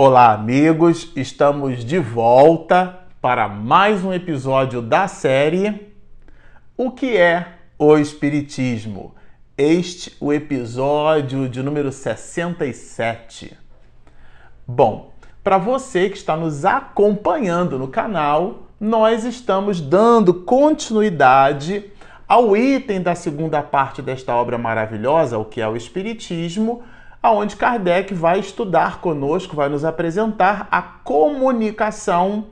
Olá, amigos! Estamos de volta para mais um episódio da série O que é o Espiritismo? Este o episódio de número 67. Bom, para você que está nos acompanhando no canal, nós estamos dando continuidade ao item da segunda parte desta obra maravilhosa, o que é o Espiritismo aonde Kardec vai estudar conosco, vai nos apresentar a comunicação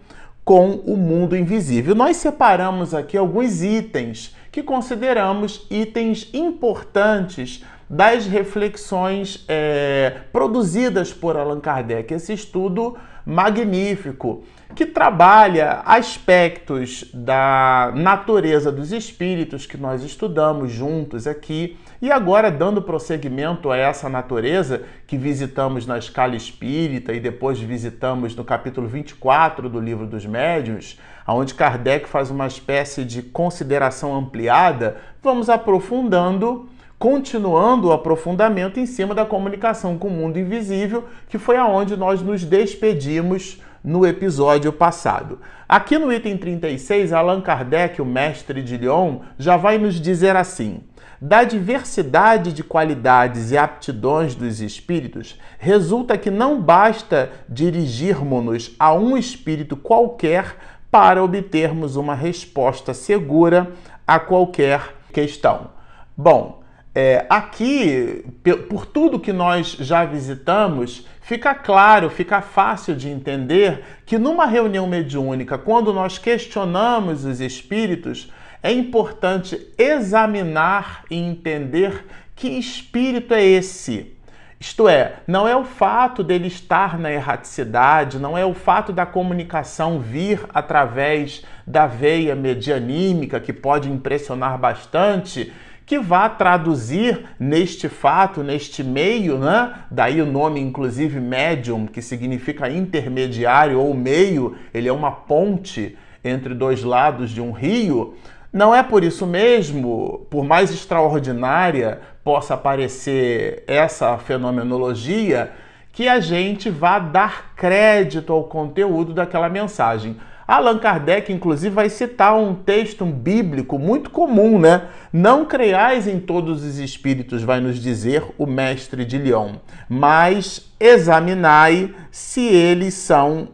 com o mundo invisível. Nós separamos aqui alguns itens que consideramos itens importantes das reflexões é, produzidas por Allan Kardec. Esse estudo magnífico que trabalha aspectos da natureza dos espíritos que nós estudamos juntos aqui e agora dando prosseguimento a essa natureza que visitamos na escala espírita e depois visitamos no capítulo 24 do livro dos médiuns, onde Kardec faz uma espécie de consideração ampliada, vamos aprofundando continuando o aprofundamento em cima da comunicação com o mundo invisível, que foi aonde nós nos despedimos no episódio passado. Aqui no item 36, Allan Kardec, o mestre de Lyon, já vai nos dizer assim: da diversidade de qualidades e aptidões dos espíritos, resulta que não basta dirigirmos-nos a um espírito qualquer para obtermos uma resposta segura a qualquer questão. Bom, é, aqui, por tudo que nós já visitamos, fica claro, fica fácil de entender que numa reunião mediúnica, quando nós questionamos os espíritos, é importante examinar e entender que espírito é esse. Isto é, não é o fato dele estar na erraticidade, não é o fato da comunicação vir através da veia medianímica, que pode impressionar bastante, que vá traduzir neste fato, neste meio, né? Daí o nome, inclusive, médium, que significa intermediário ou meio, ele é uma ponte entre dois lados de um rio. Não é por isso mesmo, por mais extraordinária possa parecer essa fenomenologia, que a gente vá dar crédito ao conteúdo daquela mensagem. Allan Kardec, inclusive, vai citar um texto bíblico muito comum, né? Não creiais em todos os espíritos, vai nos dizer o mestre de Lyon, mas examinai se eles são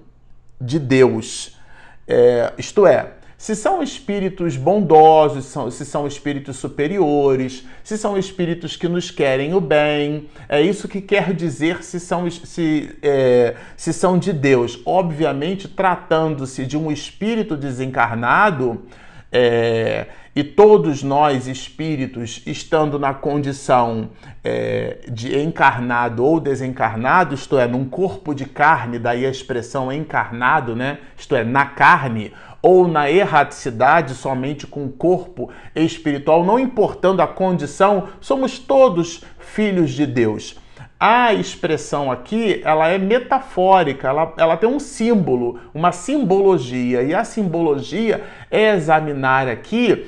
de Deus. É, isto é, se são espíritos bondosos, se são espíritos superiores, se são espíritos que nos querem o bem. É isso que quer dizer se são, se, é, se são de Deus. Obviamente, tratando-se de um espírito desencarnado, é, e todos nós, espíritos, estando na condição é, de encarnado ou desencarnado, isto é, num corpo de carne, daí a expressão encarnado, né? isto é, na carne, ou na erraticidade, somente com o corpo espiritual, não importando a condição, somos todos filhos de Deus. A expressão aqui, ela é metafórica, ela, ela tem um símbolo, uma simbologia, e a simbologia é examinar aqui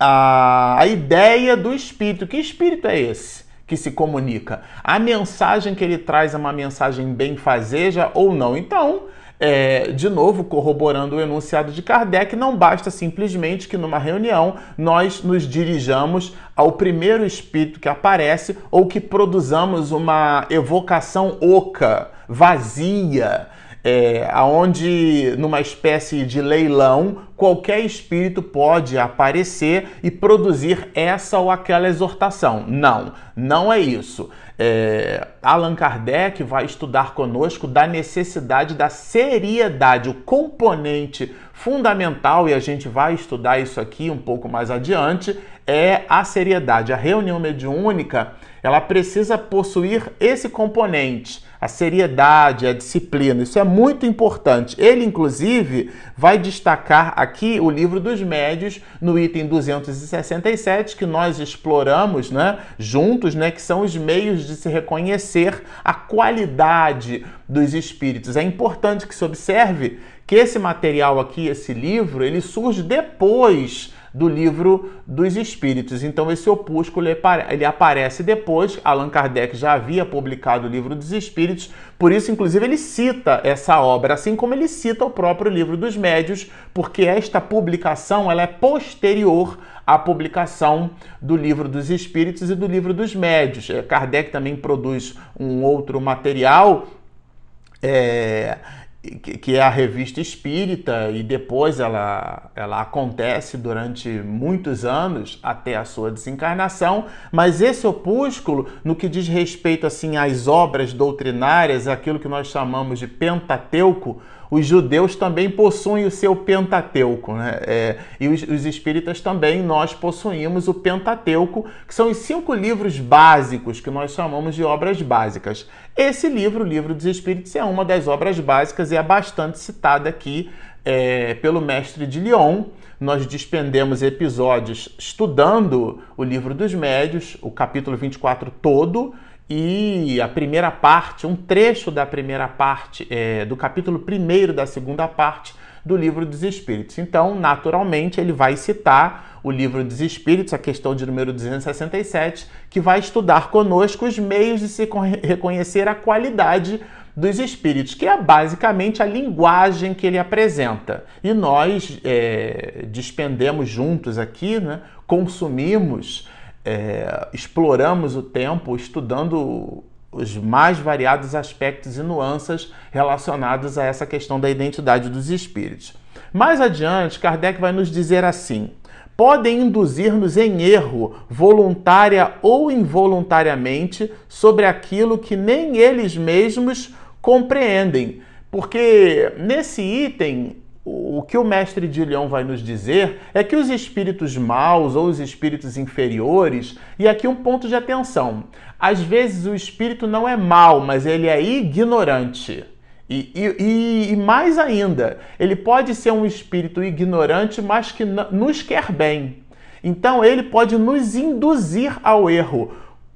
a, a ideia do espírito. Que espírito é esse? que se comunica. A mensagem que ele traz é uma mensagem benfazeja ou não. Então, é, de novo, corroborando o enunciado de Kardec, não basta simplesmente que numa reunião nós nos dirijamos ao primeiro espírito que aparece ou que produzamos uma evocação oca, vazia, é, onde numa espécie de leilão qualquer espírito pode aparecer e produzir essa ou aquela exortação. Não, não é isso. É, Allan Kardec vai estudar conosco da necessidade da seriedade, o componente fundamental, e a gente vai estudar isso aqui um pouco mais adiante, é a seriedade. A reunião mediúnica ela precisa possuir esse componente a seriedade, a disciplina. Isso é muito importante. Ele, inclusive, vai destacar aqui o livro dos médios no item 267 que nós exploramos, né, juntos, né, que são os meios de se reconhecer a qualidade dos espíritos. É importante que se observe que esse material aqui, esse livro, ele surge depois do livro dos Espíritos. Então, esse opúsculo ele aparece depois. Allan Kardec já havia publicado o livro dos Espíritos, por isso, inclusive, ele cita essa obra, assim como ele cita o próprio livro dos Médios, porque esta publicação ela é posterior à publicação do livro dos Espíritos e do livro dos Médios. É, Kardec também produz um outro material. É, que é a revista Espírita, e depois ela, ela acontece durante muitos anos até a sua desencarnação, mas esse opúsculo, no que diz respeito assim às obras doutrinárias, aquilo que nós chamamos de Pentateuco, os judeus também possuem o seu Pentateuco, né? É, e os, os, espíritas também, nós possuímos o Pentateuco, que são os cinco livros básicos que nós chamamos de obras básicas. Esse livro, o Livro dos Espíritos, é uma das obras básicas e é bastante citada aqui é, pelo mestre de Lyon. Nós despendemos episódios estudando o Livro dos Médios, o capítulo 24 todo, e a primeira parte, um trecho da primeira parte, é, do capítulo primeiro da segunda parte do Livro dos Espíritos. Então, naturalmente, ele vai citar o Livro dos Espíritos, a questão de número 267, que vai estudar conosco os meios de se reconhecer a qualidade dos espíritos, que é basicamente a linguagem que ele apresenta. E nós é, despendemos juntos aqui, né, consumimos é, exploramos o tempo estudando os mais variados aspectos e nuances relacionados a essa questão da identidade dos espíritos. Mais adiante, Kardec vai nos dizer assim: podem induzir-nos em erro, voluntária ou involuntariamente, sobre aquilo que nem eles mesmos compreendem. Porque nesse item o que o mestre de Leão vai nos dizer é que os espíritos maus ou os espíritos inferiores, e aqui um ponto de atenção: às vezes o espírito não é mau, mas ele é ignorante. E, e, e, mais ainda, ele pode ser um espírito ignorante, mas que nos quer bem. Então ele pode nos induzir ao erro.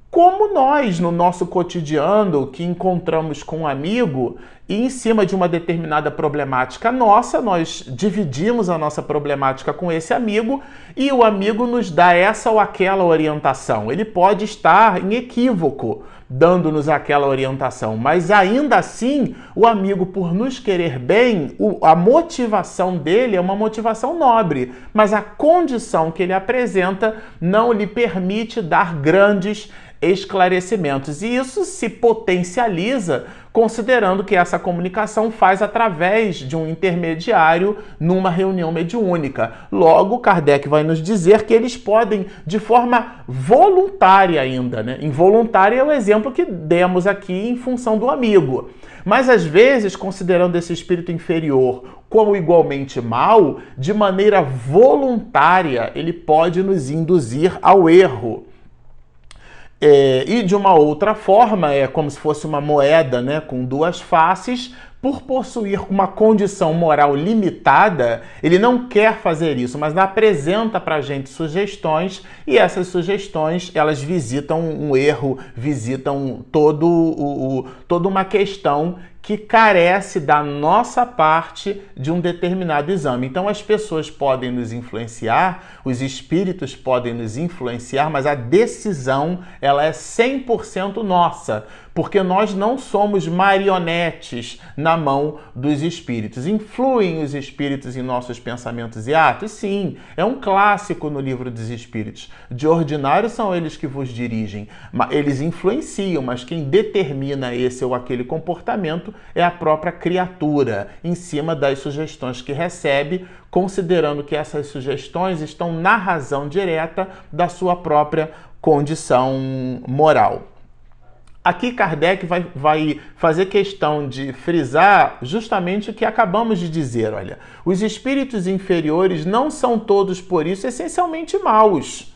Como nós, no nosso cotidiano, que encontramos com um amigo e em cima de uma determinada problemática nossa, nós dividimos a nossa problemática com esse amigo e o amigo nos dá essa ou aquela orientação. Ele pode estar em equívoco dando-nos aquela orientação, mas ainda assim, o amigo, por nos querer bem, a motivação dele é uma motivação nobre, mas a condição que ele apresenta não lhe permite dar grandes esclarecimentos. E isso se potencializa considerando que essa comunicação faz através de um intermediário numa reunião mediúnica. Logo, Kardec vai nos dizer que eles podem, de forma voluntária ainda, né? Involuntária é o exemplo que demos aqui em função do amigo. Mas às vezes, considerando esse espírito inferior como igualmente mal, de maneira voluntária, ele pode nos induzir ao erro. É, e de uma outra forma, é como se fosse uma moeda né, com duas faces, por possuir uma condição moral limitada, ele não quer fazer isso, mas apresenta para a gente sugestões e essas sugestões elas visitam um erro, visitam todo o, o toda uma questão que carece da nossa parte de um determinado exame. Então as pessoas podem nos influenciar, os espíritos podem nos influenciar, mas a decisão ela é 100% nossa porque nós não somos marionetes na mão dos espíritos. Influem os espíritos em nossos pensamentos e atos? Sim, é um clássico no livro dos espíritos. De ordinário são eles que vos dirigem, eles influenciam, mas quem determina esse ou aquele comportamento é a própria criatura, em cima das sugestões que recebe, considerando que essas sugestões estão na razão direta da sua própria condição moral. Aqui Kardec vai, vai fazer questão de frisar justamente o que acabamos de dizer. Olha, os espíritos inferiores não são todos, por isso, essencialmente maus.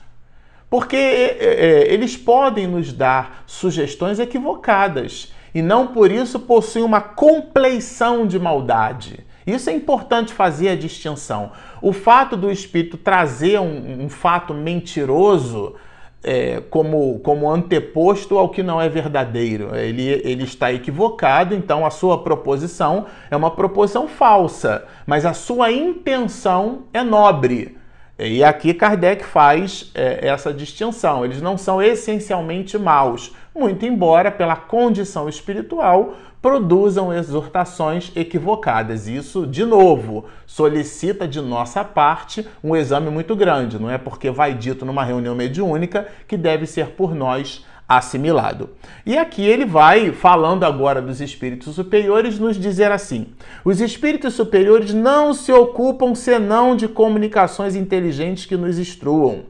Porque é, é, eles podem nos dar sugestões equivocadas e não por isso possuem uma compleição de maldade. Isso é importante fazer a distinção. O fato do espírito trazer um, um fato mentiroso é, como, como anteposto ao que não é verdadeiro. Ele, ele está equivocado, então a sua proposição é uma proposição falsa, mas a sua intenção é nobre. E aqui Kardec faz é, essa distinção. Eles não são essencialmente maus, muito embora, pela condição espiritual, produzam exortações equivocadas. Isso, de novo, solicita de nossa parte um exame muito grande. Não é porque vai dito numa reunião mediúnica que deve ser por nós assimilado. E aqui ele vai, falando agora dos espíritos superiores, nos dizer assim: os espíritos superiores não se ocupam senão de comunicações inteligentes que nos instruam.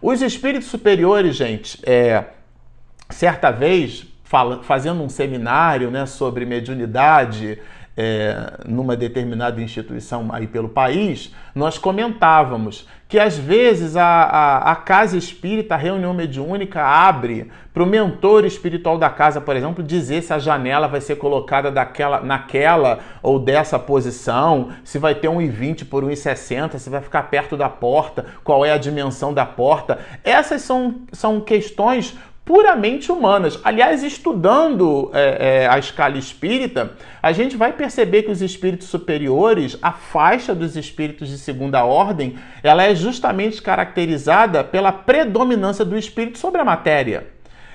Os espíritos superiores, gente, é, certa vez fala, fazendo um seminário né, sobre mediunidade é, numa determinada instituição aí pelo país, nós comentávamos que às vezes a, a, a casa espírita, a reunião mediúnica, abre para o mentor espiritual da casa, por exemplo, dizer se a janela vai ser colocada daquela, naquela ou dessa posição, se vai ter 1,20 por 1,60, se vai ficar perto da porta, qual é a dimensão da porta. Essas são, são questões puramente humanas. Aliás, estudando é, é, a escala espírita, a gente vai perceber que os espíritos superiores, a faixa dos espíritos de segunda ordem, ela é justamente caracterizada pela predominância do espírito sobre a matéria.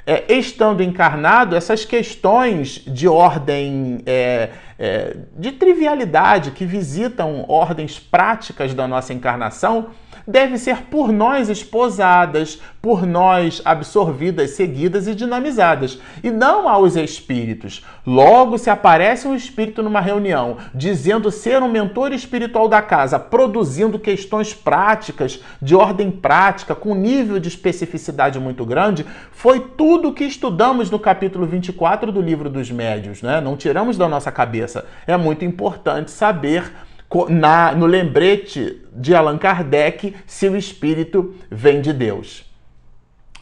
É, estando encarnado, essas questões de ordem é, é, de trivialidade que visitam ordens práticas da nossa encarnação devem ser por nós esposadas, por nós absorvidas, seguidas e dinamizadas, e não aos espíritos. Logo, se aparece um espírito numa reunião dizendo ser um mentor espiritual da casa, produzindo questões práticas, de ordem prática, com nível de especificidade muito grande, foi tudo que estudamos no capítulo 24 do livro dos médios, né? Não tiramos da nossa cabeça. É muito importante saber na, no lembrete de Allan Kardec se o espírito vem de Deus.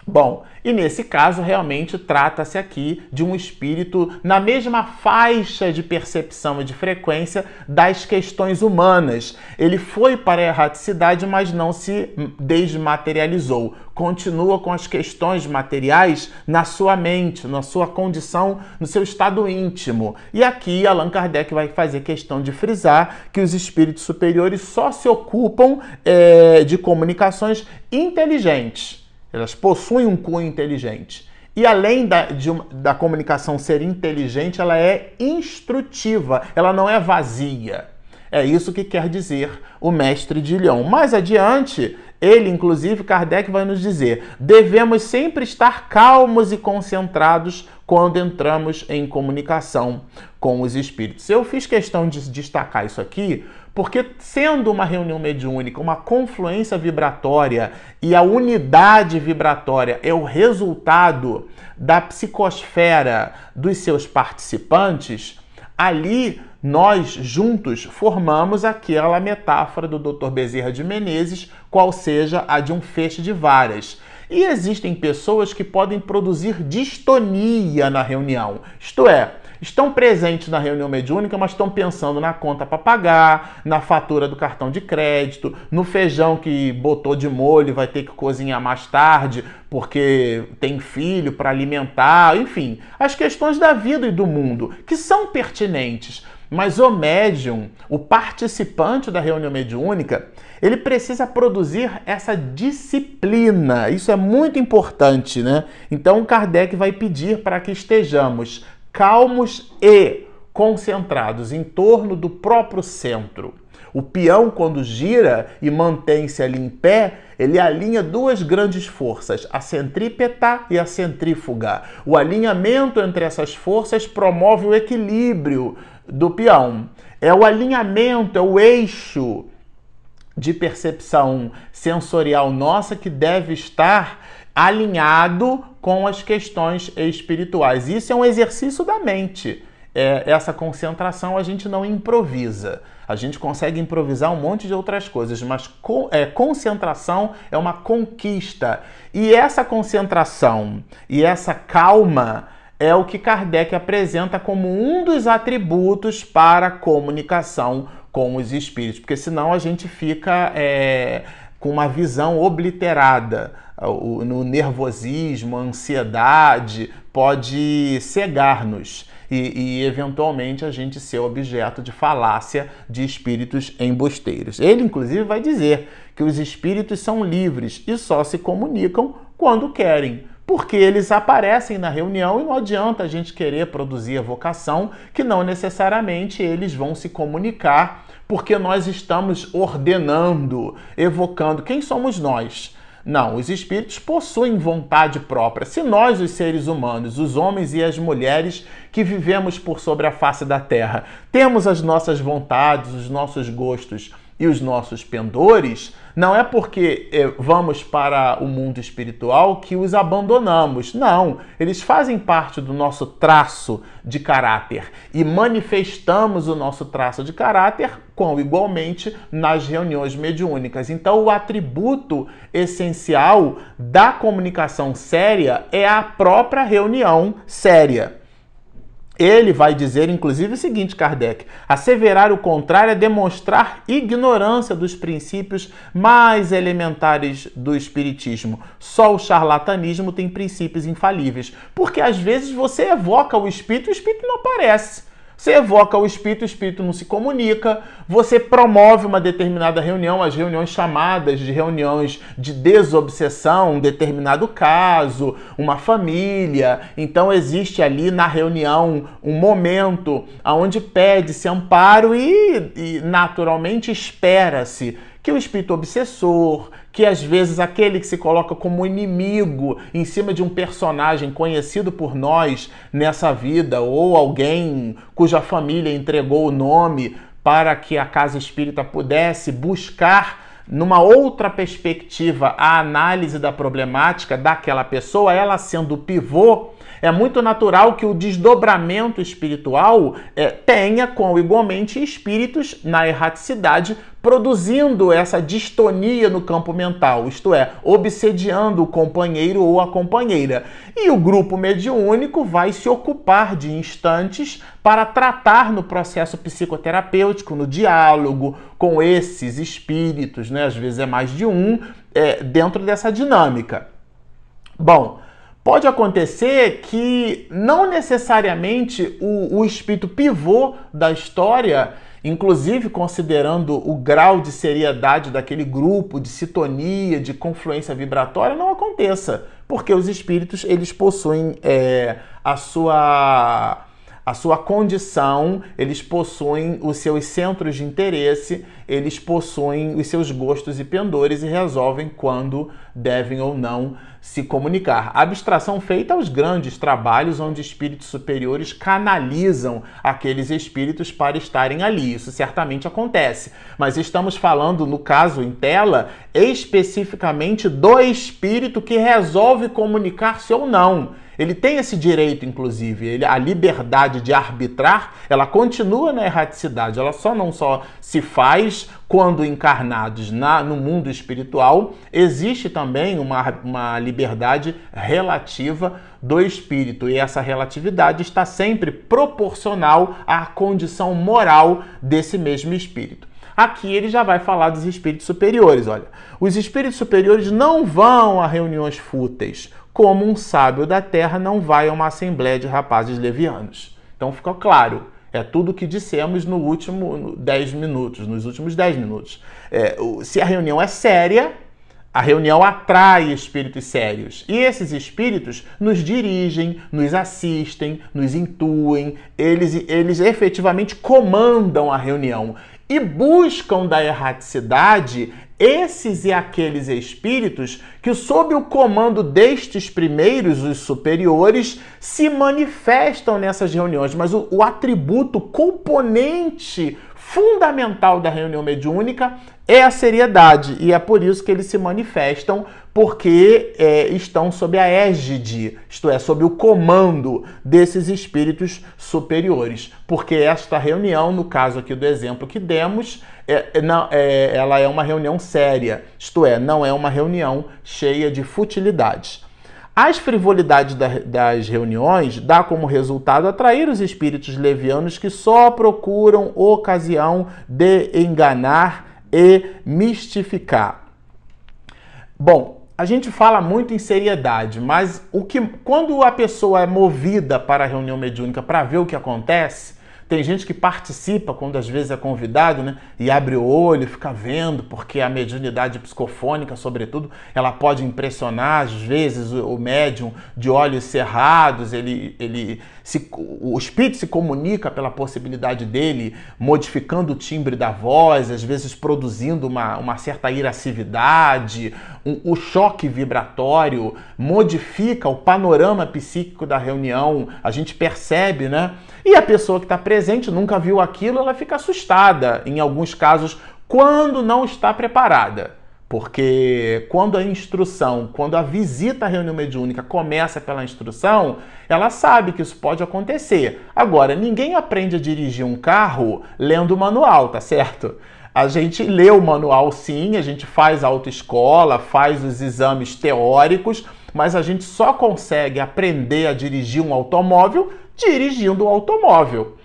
Bom, e nesse caso, realmente trata-se aqui de um espírito na mesma faixa de percepção e de frequência das questões humanas. Ele foi para a erraticidade, mas não se desmaterializou. Continua com as questões materiais na sua mente, na sua condição, no seu estado íntimo. E aqui Allan Kardec vai fazer questão de frisar que os espíritos superiores só se ocupam é, de comunicações inteligentes elas possuem um cunho inteligente. E além da, de, da comunicação ser inteligente, ela é instrutiva, ela não é vazia. É isso que quer dizer o mestre de Lyon. Mais adiante, ele, inclusive, Kardec vai nos dizer: devemos sempre estar calmos e concentrados quando entramos em comunicação com os espíritos. Eu fiz questão de destacar isso aqui porque, sendo uma reunião mediúnica, uma confluência vibratória e a unidade vibratória é o resultado da psicosfera dos seus participantes, ali nós juntos formamos aquela metáfora do Dr. Bezerra de Menezes, qual seja a de um feixe de varas. E existem pessoas que podem produzir distonia na reunião, isto é, estão presentes na reunião mediúnica, mas estão pensando na conta para pagar, na fatura do cartão de crédito, no feijão que botou de molho vai ter que cozinhar mais tarde porque tem filho para alimentar, enfim, as questões da vida e do mundo que são pertinentes. Mas o médium, o participante da reunião mediúnica, ele precisa produzir essa disciplina. Isso é muito importante, né? Então Kardec vai pedir para que estejamos calmos e concentrados em torno do próprio centro. O peão, quando gira e mantém-se ali em pé, ele alinha duas grandes forças, a centrípeta e a centrífuga. O alinhamento entre essas forças promove o equilíbrio do peão. É o alinhamento, é o eixo de percepção sensorial nossa que deve estar alinhado com as questões espirituais. Isso é um exercício da mente. É, essa concentração a gente não improvisa. A gente consegue improvisar um monte de outras coisas, mas co é, concentração é uma conquista. E essa concentração e essa calma é o que Kardec apresenta como um dos atributos para a comunicação com os espíritos, porque senão a gente fica é, com uma visão obliterada no nervosismo, a ansiedade pode cegar-nos. e, e, eventualmente a gente ser objeto de falácia de espíritos embosteiros. Ele, inclusive, vai dizer que os espíritos são livres e só se comunicam quando querem. Porque eles aparecem na reunião e não adianta a gente querer produzir vocação, que não necessariamente eles vão se comunicar, porque nós estamos ordenando, evocando. Quem somos nós? Não, os espíritos possuem vontade própria. Se nós, os seres humanos, os homens e as mulheres que vivemos por sobre a face da terra, temos as nossas vontades, os nossos gostos e os nossos pendores, não é porque eh, vamos para o mundo espiritual que os abandonamos. Não, eles fazem parte do nosso traço de caráter e manifestamos o nosso traço de caráter com igualmente nas reuniões mediúnicas. Então, o atributo essencial da comunicação séria é a própria reunião séria. Ele vai dizer, inclusive, o seguinte, Kardec: asseverar o contrário é demonstrar ignorância dos princípios mais elementares do Espiritismo. Só o charlatanismo tem princípios infalíveis. Porque às vezes você evoca o Espírito e o Espírito não aparece. Você evoca o espírito, o espírito não se comunica, você promove uma determinada reunião, as reuniões chamadas de reuniões de desobsessão, um determinado caso, uma família. Então existe ali na reunião um momento onde pede-se amparo e, e naturalmente espera-se que o espírito obsessor, que às vezes aquele que se coloca como inimigo em cima de um personagem conhecido por nós nessa vida, ou alguém cuja família entregou o nome para que a casa espírita pudesse buscar numa outra perspectiva a análise da problemática daquela pessoa, ela sendo o pivô é muito natural que o desdobramento espiritual é, tenha com igualmente espíritos na erraticidade produzindo essa distonia no campo mental, isto é, obsediando o companheiro ou a companheira. E o grupo mediúnico vai se ocupar de instantes para tratar no processo psicoterapêutico, no diálogo com esses espíritos, né? às vezes é mais de um, é, dentro dessa dinâmica. Bom, Pode acontecer que não necessariamente o, o espírito pivô da história, inclusive considerando o grau de seriedade daquele grupo, de sintonia, de confluência vibratória, não aconteça, porque os espíritos eles possuem é, a sua a sua condição, eles possuem os seus centros de interesse, eles possuem os seus gostos e pendores e resolvem quando devem ou não se comunicar. Abstração feita aos grandes trabalhos onde espíritos superiores canalizam aqueles espíritos para estarem ali. Isso certamente acontece. Mas estamos falando, no caso em tela, especificamente do espírito que resolve comunicar-se ou não. Ele tem esse direito, inclusive, ele, a liberdade de arbitrar, ela continua na erraticidade, ela só não só se faz quando encarnados na, no mundo espiritual, existe também uma, uma liberdade relativa do espírito, e essa relatividade está sempre proporcional à condição moral desse mesmo espírito. Aqui ele já vai falar dos espíritos superiores. Olha, os espíritos superiores não vão a reuniões fúteis como um sábio da terra não vai a uma assembleia de rapazes levianos. Então ficou claro. É tudo o que dissemos no último 10 minutos, nos últimos 10 minutos. É, se a reunião é séria, a reunião atrai espíritos sérios. E esses espíritos nos dirigem, nos assistem, nos intuem, eles, eles efetivamente comandam a reunião e buscam da erraticidade esses e aqueles espíritos que, sob o comando destes primeiros, os superiores, se manifestam nessas reuniões. Mas o, o atributo, componente fundamental da reunião mediúnica é a seriedade, e é por isso que eles se manifestam, porque é, estão sob a égide, isto é, sob o comando desses espíritos superiores. Porque esta reunião, no caso aqui do exemplo que demos, é, é, não, é, ela é uma reunião séria, isto é, não é uma reunião cheia de futilidades. As frivolidades das reuniões dá como resultado atrair os espíritos levianos que só procuram ocasião de enganar e mistificar. Bom, a gente fala muito em seriedade, mas o que quando a pessoa é movida para a reunião mediúnica para ver o que acontece, tem gente que participa quando às vezes é convidado, né? E abre o olho, fica vendo, porque a mediunidade psicofônica, sobretudo, ela pode impressionar, às vezes, o médium de olhos cerrados, ele, ele se, o espírito se comunica pela possibilidade dele, modificando o timbre da voz, às vezes produzindo uma, uma certa irascividade, um, o choque vibratório modifica o panorama psíquico da reunião, a gente percebe, né? E a pessoa que está presente nunca viu aquilo, ela fica assustada, em alguns casos, quando não está preparada. Porque quando a instrução, quando a visita à reunião mediúnica começa pela instrução, ela sabe que isso pode acontecer. Agora, ninguém aprende a dirigir um carro lendo o manual, tá certo? A gente lê o manual sim, a gente faz autoescola, faz os exames teóricos, mas a gente só consegue aprender a dirigir um automóvel dirigindo o automóvel.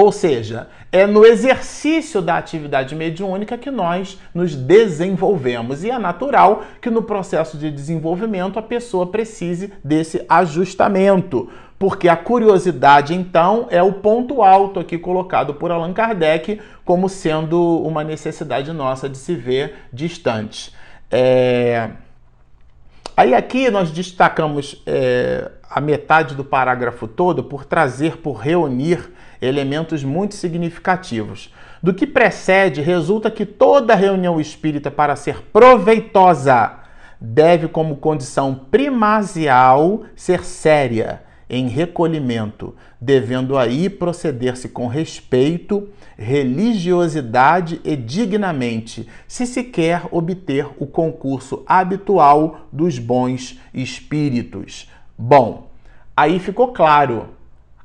Ou seja, é no exercício da atividade mediúnica que nós nos desenvolvemos. E é natural que no processo de desenvolvimento a pessoa precise desse ajustamento. Porque a curiosidade, então, é o ponto alto aqui colocado por Allan Kardec como sendo uma necessidade nossa de se ver distante. É... Aí aqui nós destacamos é, a metade do parágrafo todo por trazer, por reunir elementos muito significativos. Do que precede, resulta que toda reunião espírita, para ser proveitosa, deve, como condição primasial, ser séria, em recolhimento, devendo aí proceder-se com respeito, religiosidade e dignamente, se se quer obter o concurso habitual dos bons espíritos. Bom, aí ficou claro.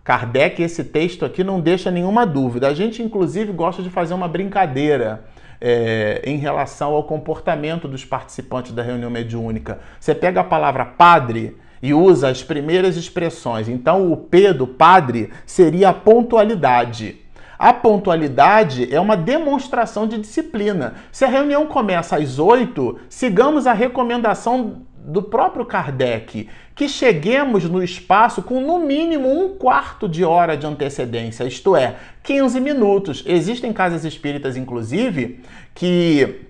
Kardec, esse texto aqui não deixa nenhuma dúvida. A gente, inclusive, gosta de fazer uma brincadeira. É, em relação ao comportamento dos participantes da reunião mediúnica. Você pega a palavra padre e usa as primeiras expressões. Então, o P do padre seria a pontualidade. A pontualidade é uma demonstração de disciplina. Se a reunião começa às 8, sigamos a recomendação do próprio Kardec, que cheguemos no espaço com no mínimo um quarto de hora de antecedência, isto é, 15 minutos. Existem casas espíritas, inclusive, que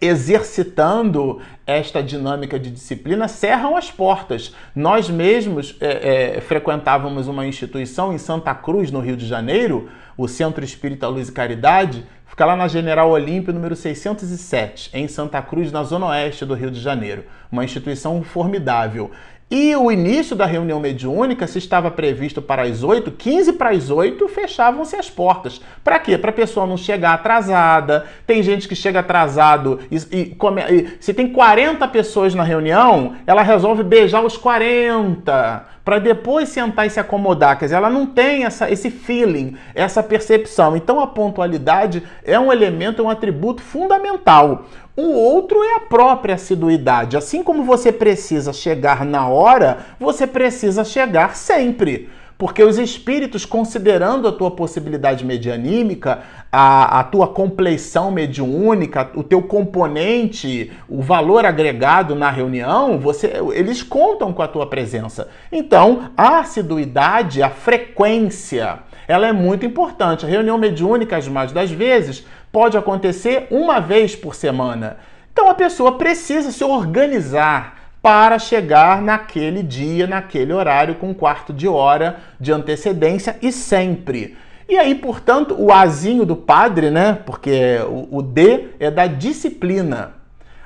exercitando esta dinâmica de disciplina, cerram as portas. Nós mesmos é, é, frequentávamos uma instituição em Santa Cruz, no Rio de Janeiro, o Centro Espírita Luz e Caridade, fica lá na General Olímpio, número 607, em Santa Cruz, na zona oeste do Rio de Janeiro. Uma instituição formidável. E o início da reunião mediúnica, se estava previsto para as 8, 15 para as 8, fechavam-se as portas. Para quê? Para a pessoa não chegar atrasada. Tem gente que chega atrasado e, e, come, e, se tem 40 pessoas na reunião, ela resolve beijar os 40 para depois sentar e se acomodar. Quer dizer, ela não tem essa, esse feeling, essa percepção. Então a pontualidade é um elemento, é um atributo fundamental. O outro é a própria assiduidade. Assim como você precisa chegar na hora, você precisa chegar sempre. Porque os espíritos, considerando a tua possibilidade medianímica, a, a tua compleição mediúnica, o teu componente, o valor agregado na reunião, você, eles contam com a tua presença. Então, a assiduidade, a frequência, ela é muito importante. A reunião mediúnica, as mais das vezes, pode acontecer uma vez por semana. Então a pessoa precisa se organizar para chegar naquele dia, naquele horário, com um quarto de hora de antecedência e sempre. E aí, portanto, o Azinho do padre, né? Porque o, o D é da disciplina.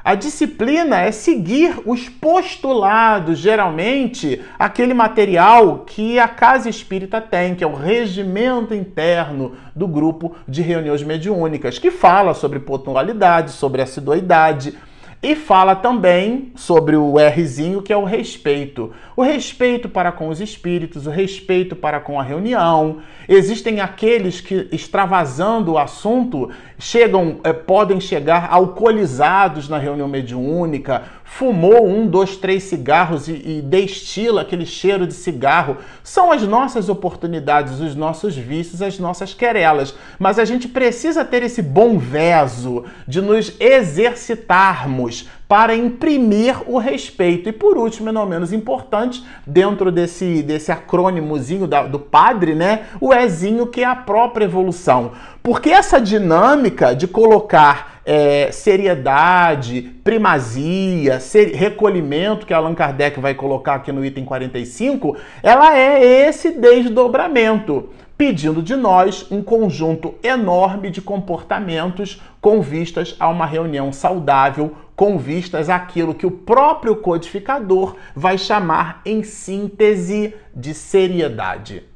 A disciplina é seguir os postulados, geralmente aquele material que a casa espírita tem, que é o regimento interno do grupo de reuniões mediúnicas, que fala sobre pontualidade, sobre assiduidade e fala também sobre o Rzinho, que é o respeito. O respeito para com os espíritos, o respeito para com a reunião. Existem aqueles que, extravasando o assunto, chegam, eh, podem chegar alcoolizados na reunião mediúnica, fumou um, dois, três cigarros e, e destila aquele cheiro de cigarro. São as nossas oportunidades, os nossos vícios, as nossas querelas. Mas a gente precisa ter esse bom verso de nos exercitarmos para imprimir o respeito. E por último, e não menos importante, dentro desse, desse acrônimozinho da, do padre, né? O Ezinho, que é a própria evolução. Porque essa dinâmica de colocar é, seriedade, primazia, ser, recolhimento, que Allan Kardec vai colocar aqui no item 45, ela é esse desdobramento pedindo de nós um conjunto enorme de comportamentos com vistas a uma reunião saudável, com vistas àquilo que o próprio codificador vai chamar em síntese de seriedade.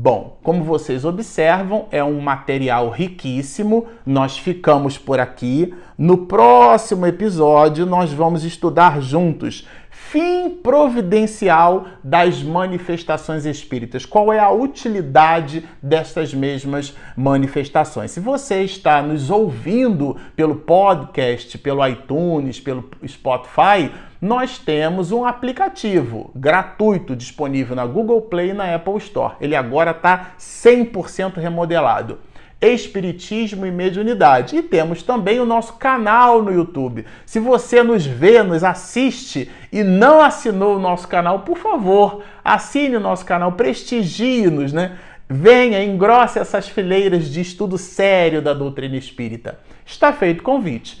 Bom, como vocês observam, é um material riquíssimo. Nós ficamos por aqui. No próximo episódio, nós vamos estudar juntos fim providencial das manifestações espíritas. Qual é a utilidade destas mesmas manifestações? Se você está nos ouvindo pelo podcast, pelo iTunes, pelo Spotify, nós temos um aplicativo gratuito disponível na Google Play e na Apple Store. Ele agora está 100% remodelado. Espiritismo e Mediunidade. E temos também o nosso canal no YouTube. Se você nos vê, nos assiste e não assinou o nosso canal, por favor, assine o nosso canal, prestigie-nos, né? Venha, engrosse essas fileiras de estudo sério da doutrina espírita. Está feito o convite.